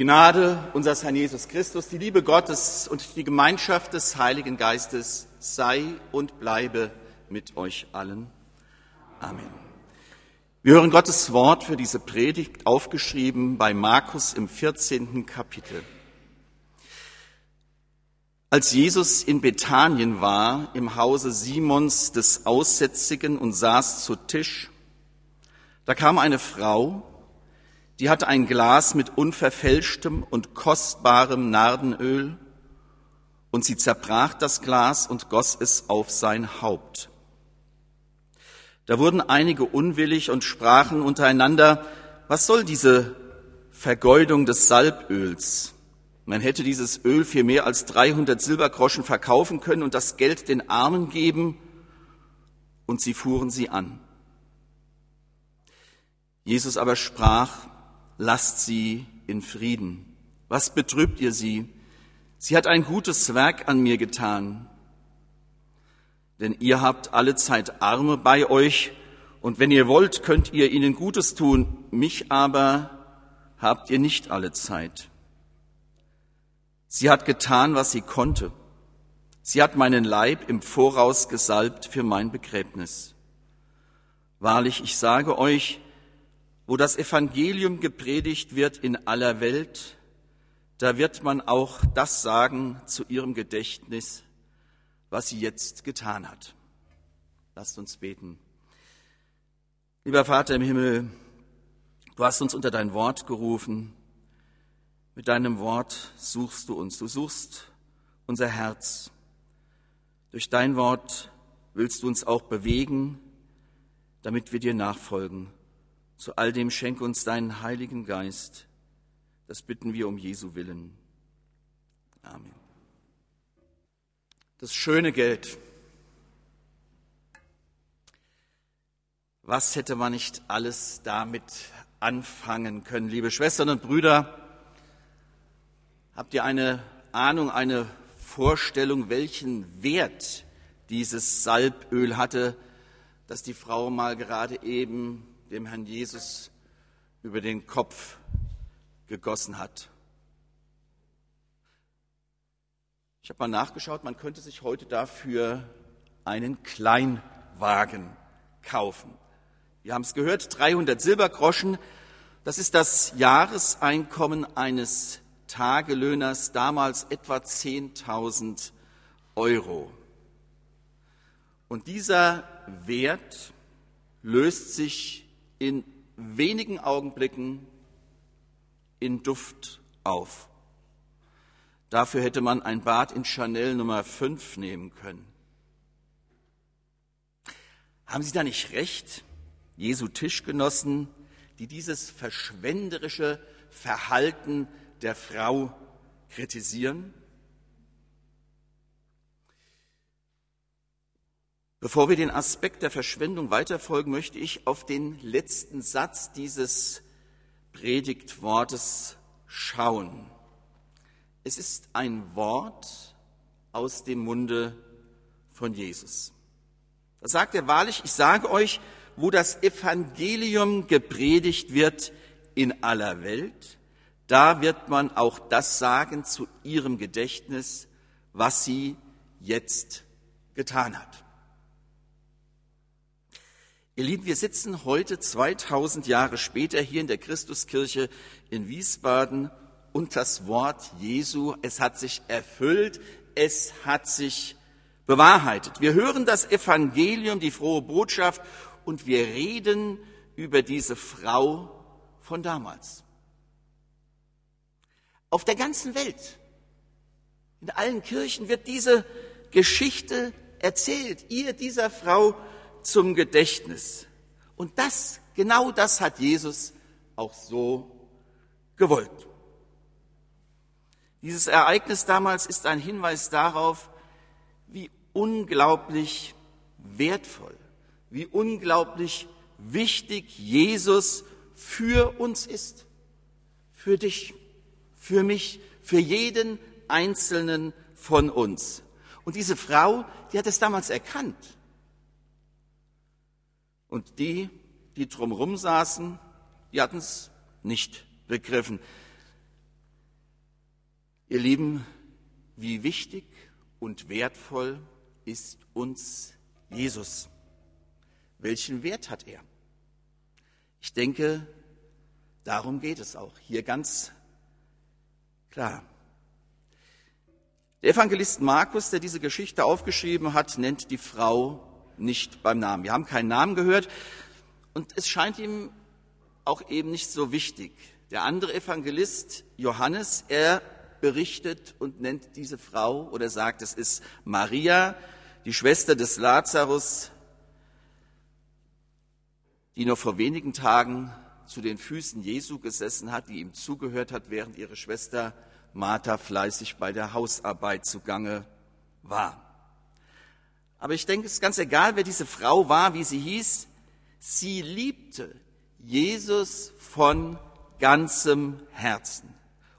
Gnade unseres Herrn Jesus Christus, die Liebe Gottes und die Gemeinschaft des Heiligen Geistes sei und bleibe mit euch allen. Amen. Wir hören Gottes Wort für diese Predigt aufgeschrieben bei Markus im 14. Kapitel. Als Jesus in Bethanien war, im Hause Simons des Aussätzigen und saß zu Tisch, da kam eine Frau, die hatte ein Glas mit unverfälschtem und kostbarem Nardenöl, und sie zerbrach das Glas und goss es auf sein Haupt. Da wurden einige unwillig und sprachen untereinander, was soll diese Vergeudung des Salböls? Man hätte dieses Öl für mehr als 300 Silbergroschen verkaufen können und das Geld den Armen geben, und sie fuhren sie an. Jesus aber sprach, lasst sie in Frieden. Was betrübt ihr sie? Sie hat ein gutes Werk an mir getan. Denn ihr habt alle Zeit Arme bei euch, und wenn ihr wollt, könnt ihr ihnen Gutes tun, mich aber habt ihr nicht alle Zeit. Sie hat getan, was sie konnte. Sie hat meinen Leib im Voraus gesalbt für mein Begräbnis. Wahrlich, ich sage euch, wo das Evangelium gepredigt wird in aller Welt, da wird man auch das sagen zu ihrem Gedächtnis, was sie jetzt getan hat. Lasst uns beten. Lieber Vater im Himmel, du hast uns unter dein Wort gerufen. Mit deinem Wort suchst du uns. Du suchst unser Herz. Durch dein Wort willst du uns auch bewegen, damit wir dir nachfolgen. Zu all dem schenke uns deinen Heiligen Geist. Das bitten wir um Jesu willen. Amen. Das schöne Geld. Was hätte man nicht alles damit anfangen können, liebe Schwestern und Brüder? Habt ihr eine Ahnung, eine Vorstellung, welchen Wert dieses Salböl hatte, das die Frau mal gerade eben dem Herrn Jesus über den Kopf gegossen hat. Ich habe mal nachgeschaut, man könnte sich heute dafür einen Kleinwagen kaufen. Wir haben es gehört, 300 Silbergroschen, das ist das Jahreseinkommen eines Tagelöhners, damals etwa 10.000 Euro. Und dieser Wert löst sich in wenigen Augenblicken in Duft auf. Dafür hätte man ein Bad in Chanel Nummer 5 nehmen können. Haben Sie da nicht recht, Jesu Tischgenossen, die dieses verschwenderische Verhalten der Frau kritisieren? Bevor wir den Aspekt der Verschwendung weiterfolgen, möchte ich auf den letzten Satz dieses Predigtwortes schauen. Es ist ein Wort aus dem Munde von Jesus. Da sagt er wahrlich, ich sage euch, wo das Evangelium gepredigt wird in aller Welt, da wird man auch das sagen zu ihrem Gedächtnis, was sie jetzt getan hat. Ihr Lieben, wir sitzen heute 2000 Jahre später hier in der Christuskirche in Wiesbaden und das Wort Jesu, es hat sich erfüllt, es hat sich bewahrheitet. Wir hören das Evangelium, die frohe Botschaft und wir reden über diese Frau von damals. Auf der ganzen Welt, in allen Kirchen wird diese Geschichte erzählt, ihr dieser Frau zum Gedächtnis. Und das, genau das hat Jesus auch so gewollt. Dieses Ereignis damals ist ein Hinweis darauf, wie unglaublich wertvoll, wie unglaublich wichtig Jesus für uns ist. Für dich, für mich, für jeden Einzelnen von uns. Und diese Frau, die hat es damals erkannt. Und die, die drumherum saßen, die hatten es nicht begriffen. Ihr Lieben, wie wichtig und wertvoll ist uns Jesus? Welchen Wert hat er? Ich denke, darum geht es auch hier ganz klar. Der Evangelist Markus, der diese Geschichte aufgeschrieben hat, nennt die Frau nicht beim Namen. Wir haben keinen Namen gehört und es scheint ihm auch eben nicht so wichtig. Der andere Evangelist, Johannes, er berichtet und nennt diese Frau oder sagt, es ist Maria, die Schwester des Lazarus, die noch vor wenigen Tagen zu den Füßen Jesu gesessen hat, die ihm zugehört hat, während ihre Schwester Martha fleißig bei der Hausarbeit zugange war. Aber ich denke, es ist ganz egal, wer diese Frau war, wie sie hieß. Sie liebte Jesus von ganzem Herzen.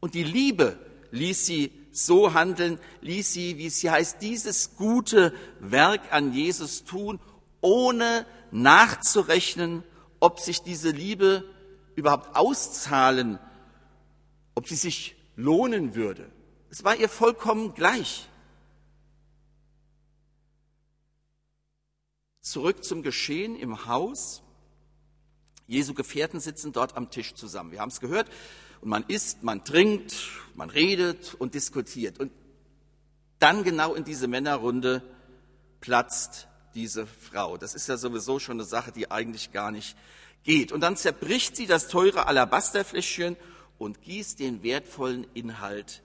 Und die Liebe ließ sie so handeln, ließ sie, wie es hier heißt, dieses gute Werk an Jesus tun, ohne nachzurechnen, ob sich diese Liebe überhaupt auszahlen, ob sie sich lohnen würde. Es war ihr vollkommen gleich. Zurück zum Geschehen im Haus. Jesu Gefährten sitzen dort am Tisch zusammen. Wir haben es gehört. Und man isst, man trinkt, man redet und diskutiert. Und dann genau in diese Männerrunde platzt diese Frau. Das ist ja sowieso schon eine Sache, die eigentlich gar nicht geht. Und dann zerbricht sie das teure Alabasterfläschchen und gießt den wertvollen Inhalt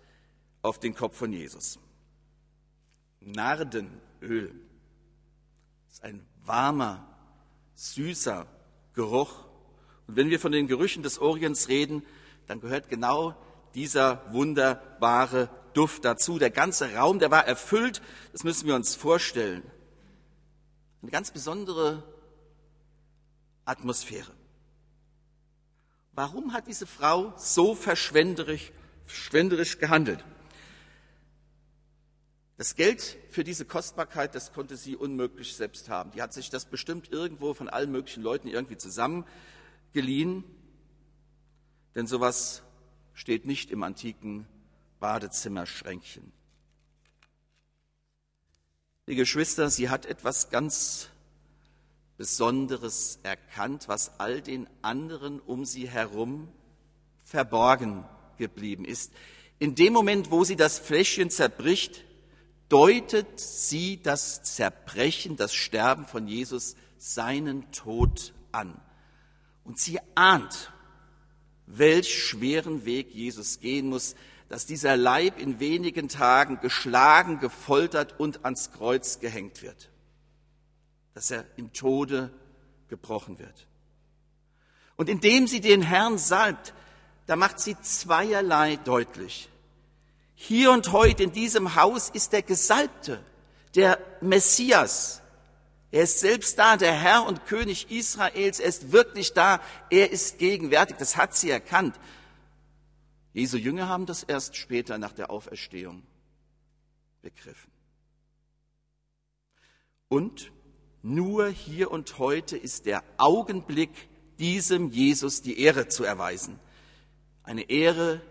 auf den Kopf von Jesus. Nardenöl ist ein warmer, süßer Geruch. Und wenn wir von den Gerüchen des Orients reden, dann gehört genau dieser wunderbare Duft dazu. Der ganze Raum, der war erfüllt, das müssen wir uns vorstellen. Eine ganz besondere Atmosphäre. Warum hat diese Frau so verschwenderisch, verschwenderisch gehandelt? Das Geld für diese Kostbarkeit, das konnte sie unmöglich selbst haben. Die hat sich das bestimmt irgendwo von allen möglichen Leuten irgendwie zusammengeliehen. Denn sowas steht nicht im antiken Badezimmerschränkchen. Die Geschwister, sie hat etwas ganz Besonderes erkannt, was all den anderen um sie herum verborgen geblieben ist. In dem Moment, wo sie das Fläschchen zerbricht, deutet sie das Zerbrechen, das Sterben von Jesus, seinen Tod an. Und sie ahnt, welch schweren Weg Jesus gehen muss, dass dieser Leib in wenigen Tagen geschlagen, gefoltert und ans Kreuz gehängt wird dass er im Tode gebrochen wird. Und indem sie den Herrn salbt, da macht sie zweierlei deutlich. Hier und heute in diesem Haus ist der Gesalbte, der Messias. Er ist selbst da, der Herr und König Israels. Er ist wirklich da. Er ist gegenwärtig. Das hat sie erkannt. Jesu Jünger haben das erst später nach der Auferstehung begriffen. Und nur hier und heute ist der Augenblick, diesem Jesus die Ehre zu erweisen. Eine Ehre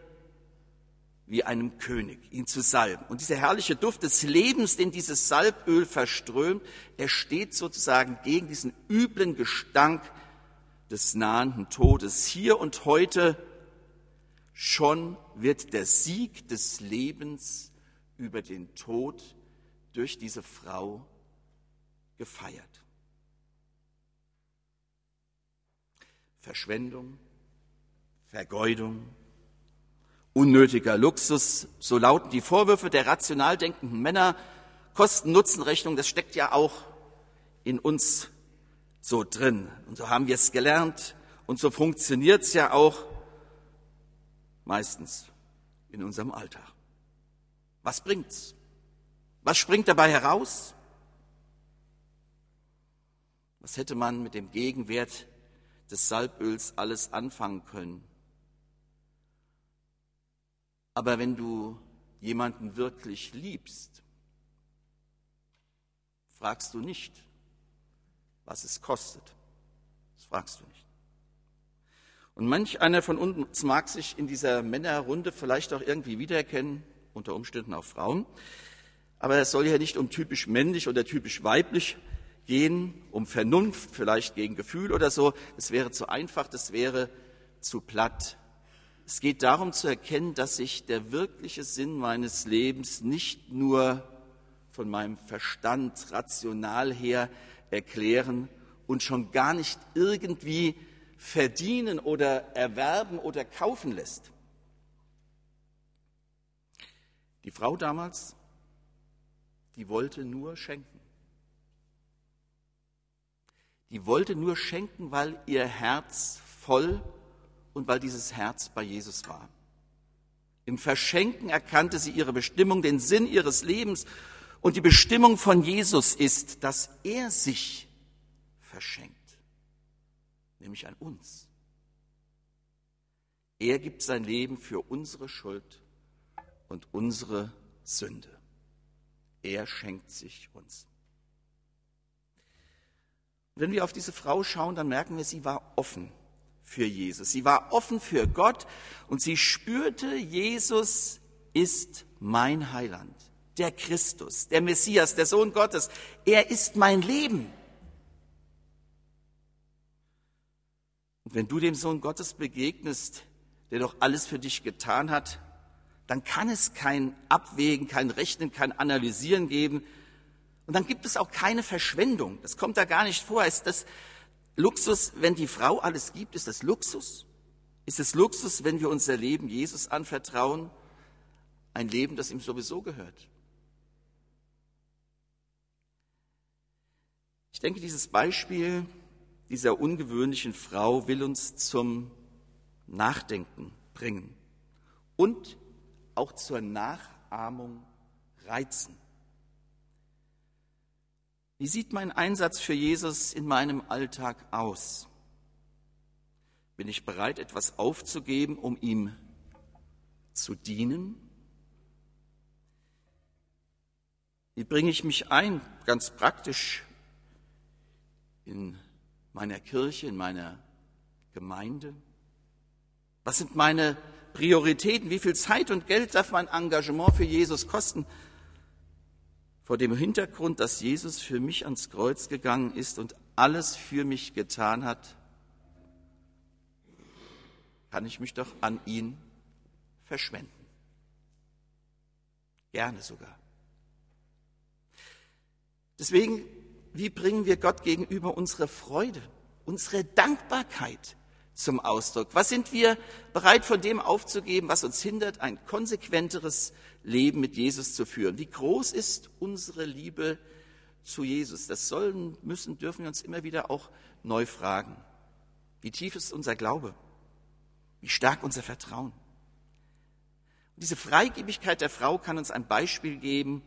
wie einem König, ihn zu salben. Und dieser herrliche Duft des Lebens, den dieses Salböl verströmt, er steht sozusagen gegen diesen üblen Gestank des nahenden Todes. Hier und heute schon wird der Sieg des Lebens über den Tod durch diese Frau gefeiert. Verschwendung, Vergeudung, unnötiger Luxus, so lauten die Vorwürfe der rational denkenden Männer. Kosten-Nutzen-Rechnung, das steckt ja auch in uns so drin. Und so haben wir es gelernt und so funktioniert es ja auch meistens in unserem Alltag. Was bringt's? Was springt dabei heraus? Was hätte man mit dem Gegenwert des Salböls alles anfangen können? Aber wenn du jemanden wirklich liebst, fragst du nicht, was es kostet. Das fragst du nicht. Und manch einer von uns mag sich in dieser Männerrunde vielleicht auch irgendwie wiedererkennen. unter Umständen auch Frauen. Aber es soll ja nicht um typisch männlich oder typisch weiblich gehen, um Vernunft, vielleicht gegen Gefühl oder so. Das wäre zu einfach, das wäre zu platt. Es geht darum zu erkennen, dass sich der wirkliche Sinn meines Lebens nicht nur von meinem Verstand rational her erklären und schon gar nicht irgendwie verdienen oder erwerben oder kaufen lässt. Die Frau damals, die wollte nur schenken. Die wollte nur schenken, weil ihr Herz voll und weil dieses Herz bei Jesus war. Im Verschenken erkannte sie ihre Bestimmung, den Sinn ihres Lebens. Und die Bestimmung von Jesus ist, dass er sich verschenkt, nämlich an uns. Er gibt sein Leben für unsere Schuld und unsere Sünde. Er schenkt sich uns. Wenn wir auf diese Frau schauen, dann merken wir, sie war offen für Jesus. Sie war offen für Gott und sie spürte, Jesus ist mein Heiland, der Christus, der Messias, der Sohn Gottes. Er ist mein Leben. Und wenn du dem Sohn Gottes begegnest, der doch alles für dich getan hat, dann kann es kein Abwägen, kein Rechnen, kein Analysieren geben. Und dann gibt es auch keine Verschwendung. Das kommt da gar nicht vor. Das Luxus, wenn die Frau alles gibt? Ist das Luxus? Ist es Luxus, wenn wir unser Leben Jesus anvertrauen? Ein Leben, das ihm sowieso gehört. Ich denke, dieses Beispiel dieser ungewöhnlichen Frau will uns zum Nachdenken bringen und auch zur Nachahmung reizen. Wie sieht mein Einsatz für Jesus in meinem Alltag aus? Bin ich bereit, etwas aufzugeben, um ihm zu dienen? Wie bringe ich mich ein, ganz praktisch, in meiner Kirche, in meiner Gemeinde? Was sind meine Prioritäten, wie viel Zeit und Geld darf mein Engagement für Jesus kosten? Vor dem Hintergrund, dass Jesus für mich ans Kreuz gegangen ist und alles für mich getan hat, kann ich mich doch an ihn verschwenden. Gerne sogar. Deswegen, wie bringen wir Gott gegenüber unsere Freude, unsere Dankbarkeit? Zum Ausdruck? Was sind wir bereit von dem aufzugeben, was uns hindert, ein konsequenteres Leben mit Jesus zu führen? Wie groß ist unsere Liebe zu Jesus? Das sollen, müssen, dürfen wir uns immer wieder auch neu fragen. Wie tief ist unser Glaube? Wie stark unser Vertrauen? Und diese Freigebigkeit der Frau kann uns ein Beispiel geben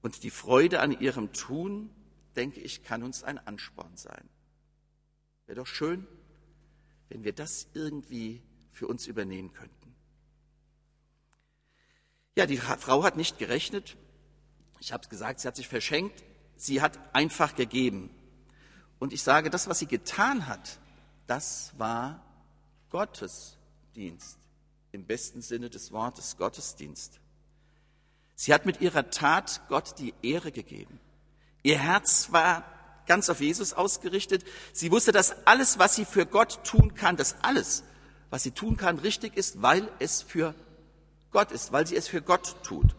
und die Freude an ihrem Tun, denke ich, kann uns ein Ansporn sein. Wäre doch schön, wenn wir das irgendwie für uns übernehmen könnten. Ja, die Frau hat nicht gerechnet. Ich habe es gesagt, sie hat sich verschenkt. Sie hat einfach gegeben. Und ich sage, das, was sie getan hat, das war Gottesdienst. Im besten Sinne des Wortes Gottesdienst. Sie hat mit ihrer Tat Gott die Ehre gegeben. Ihr Herz war ganz auf Jesus ausgerichtet. Sie wusste, dass alles, was sie für Gott tun kann, dass alles, was sie tun kann, richtig ist, weil es für Gott ist, weil sie es für Gott tut.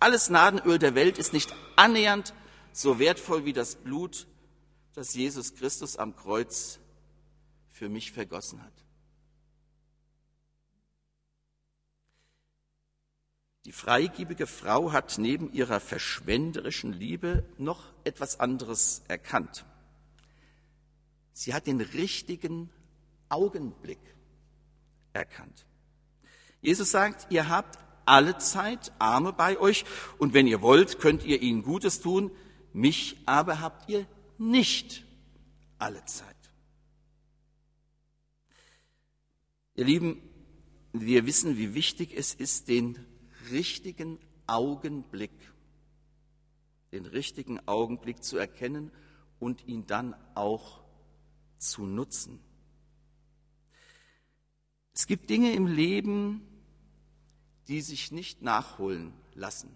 Alles Nadenöl der Welt ist nicht annähernd so wertvoll wie das Blut, das Jesus Christus am Kreuz für mich vergossen hat. Die freigebige Frau hat neben ihrer verschwenderischen Liebe noch etwas anderes erkannt. Sie hat den richtigen Augenblick erkannt. Jesus sagt, ihr habt alle Zeit Arme bei euch und wenn ihr wollt, könnt ihr ihnen Gutes tun, mich aber habt ihr nicht alle Zeit. Ihr Lieben, wir wissen, wie wichtig es ist, den richtigen Augenblick, den richtigen Augenblick zu erkennen und ihn dann auch zu nutzen. Es gibt Dinge im Leben, die sich nicht nachholen lassen.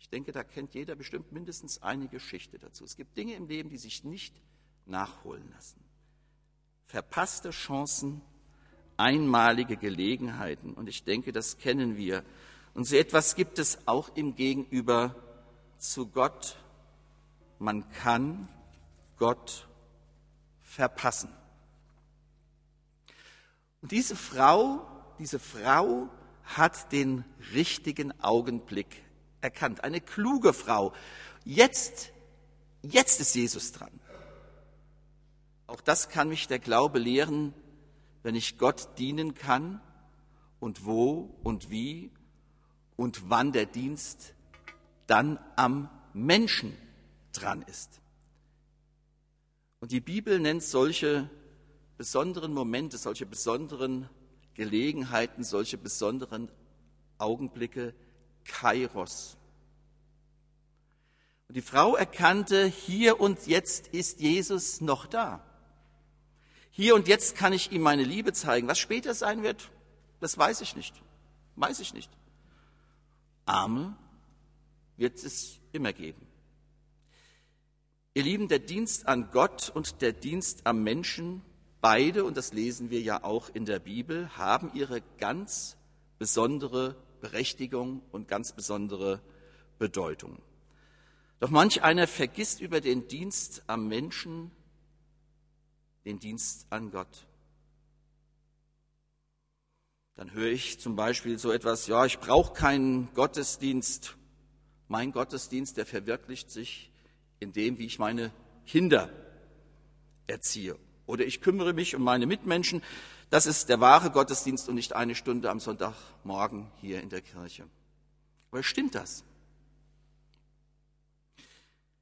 Ich denke, da kennt jeder bestimmt mindestens eine Geschichte dazu. Es gibt Dinge im Leben, die sich nicht nachholen lassen. Verpasste Chancen, einmalige Gelegenheiten. Und ich denke, das kennen wir. Und so etwas gibt es auch im Gegenüber zu Gott. Man kann Gott verpassen. Und diese Frau, diese Frau hat den richtigen Augenblick erkannt. Eine kluge Frau. Jetzt, jetzt ist Jesus dran. Auch das kann mich der Glaube lehren, wenn ich Gott dienen kann und wo und wie und wann der Dienst dann am Menschen dran ist. Und die Bibel nennt solche besonderen Momente, solche besonderen Gelegenheiten, solche besonderen Augenblicke Kairos. Und die Frau erkannte, hier und jetzt ist Jesus noch da. Hier und jetzt kann ich ihm meine Liebe zeigen. Was später sein wird, das weiß ich nicht. Weiß ich nicht. Arme wird es immer geben. Ihr Lieben, der Dienst an Gott und der Dienst am Menschen, beide, und das lesen wir ja auch in der Bibel, haben ihre ganz besondere Berechtigung und ganz besondere Bedeutung. Doch manch einer vergisst über den Dienst am Menschen den Dienst an Gott. Dann höre ich zum Beispiel so etwas, ja, ich brauche keinen Gottesdienst. Mein Gottesdienst, der verwirklicht sich in dem, wie ich meine Kinder erziehe. Oder ich kümmere mich um meine Mitmenschen. Das ist der wahre Gottesdienst und nicht eine Stunde am Sonntagmorgen hier in der Kirche. Aber stimmt das?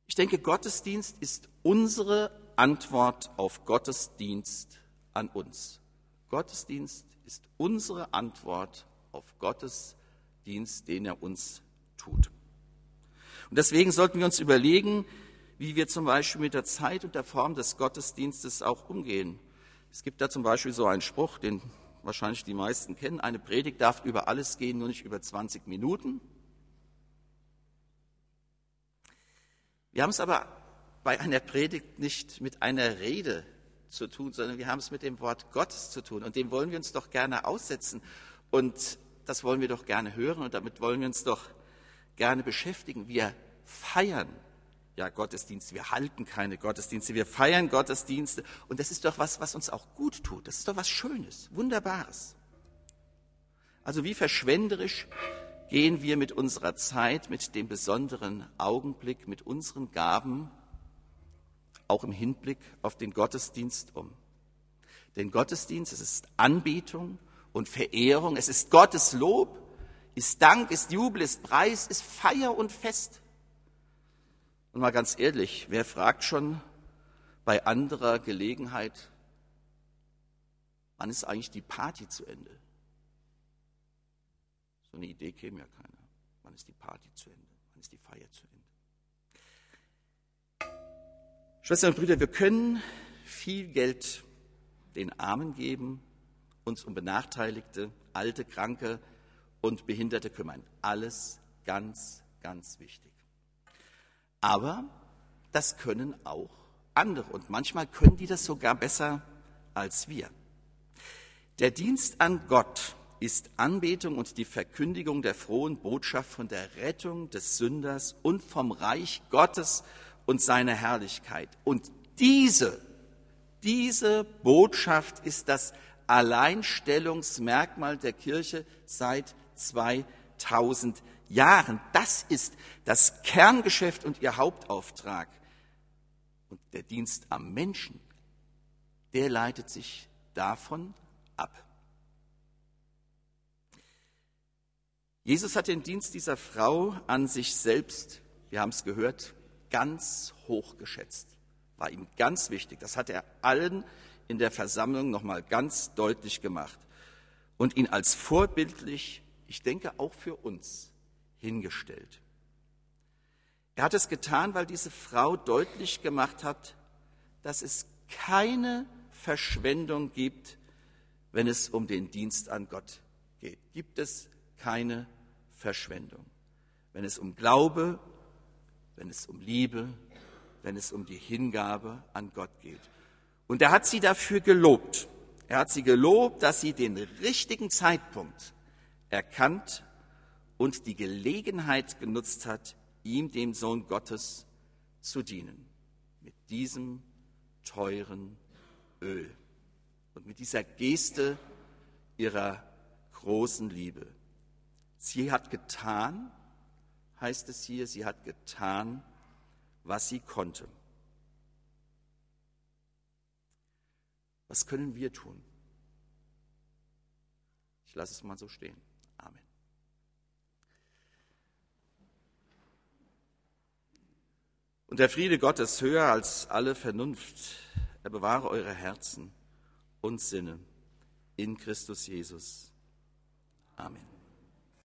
Ich denke, Gottesdienst ist unsere Antwort auf Gottesdienst an uns. Gottesdienst ist unsere Antwort auf Gottes Dienst, den er uns tut. Und deswegen sollten wir uns überlegen, wie wir zum Beispiel mit der Zeit und der Form des Gottesdienstes auch umgehen. Es gibt da zum Beispiel so einen Spruch, den wahrscheinlich die meisten kennen. Eine Predigt darf über alles gehen, nur nicht über 20 Minuten. Wir haben es aber bei einer Predigt nicht mit einer Rede zu tun, sondern wir haben es mit dem Wort Gottes zu tun. Und dem wollen wir uns doch gerne aussetzen. Und das wollen wir doch gerne hören und damit wollen wir uns doch gerne beschäftigen. Wir feiern ja Gottesdienste, wir halten keine Gottesdienste, wir feiern Gottesdienste und das ist doch was, was uns auch gut tut. Das ist doch was Schönes, Wunderbares. Also wie verschwenderisch gehen wir mit unserer Zeit, mit dem besonderen Augenblick, mit unseren Gaben, auch im Hinblick auf den Gottesdienst um. Denn Gottesdienst, es ist Anbetung und Verehrung, es ist Gottes Lob, ist Dank, ist Jubel, ist Preis, ist Feier und Fest. Und mal ganz ehrlich, wer fragt schon bei anderer Gelegenheit, wann ist eigentlich die Party zu Ende? So eine Idee käme ja keiner. Wann ist die Party zu Ende? Wann ist die Feier zu Ende? Schwestern und Brüder, wir können viel Geld den Armen geben, uns um Benachteiligte, Alte, Kranke und Behinderte kümmern. Alles ganz, ganz wichtig. Aber das können auch andere und manchmal können die das sogar besser als wir. Der Dienst an Gott ist Anbetung und die Verkündigung der frohen Botschaft von der Rettung des Sünders und vom Reich Gottes und seiner Herrlichkeit. Und diese, diese Botschaft ist das Alleinstellungsmerkmal der Kirche seit 2000 Jahren. Jahren. Das ist das Kerngeschäft und ihr Hauptauftrag. Und der Dienst am Menschen, der leitet sich davon ab. Jesus hat den Dienst dieser Frau an sich selbst, wir haben es gehört, ganz hoch geschätzt. War ihm ganz wichtig. Das hat er allen in der Versammlung nochmal ganz deutlich gemacht. Und ihn als vorbildlich, ich denke auch für uns, hingestellt. Er hat es getan, weil diese Frau deutlich gemacht hat, dass es keine Verschwendung gibt, wenn es um den Dienst an Gott geht. Gibt es keine Verschwendung. Wenn es um Glaube, wenn es um Liebe, wenn es um die Hingabe an Gott geht. Und er hat sie dafür gelobt. Er hat sie gelobt, dass sie den richtigen Zeitpunkt erkannt und die Gelegenheit genutzt hat, ihm, dem Sohn Gottes, zu dienen. Mit diesem teuren Öl und mit dieser Geste ihrer großen Liebe. Sie hat getan, heißt es hier, sie hat getan, was sie konnte. Was können wir tun? Ich lasse es mal so stehen. Amen. Und der Friede Gottes höher als alle Vernunft, er bewahre eure Herzen und Sinne in Christus Jesus. Amen.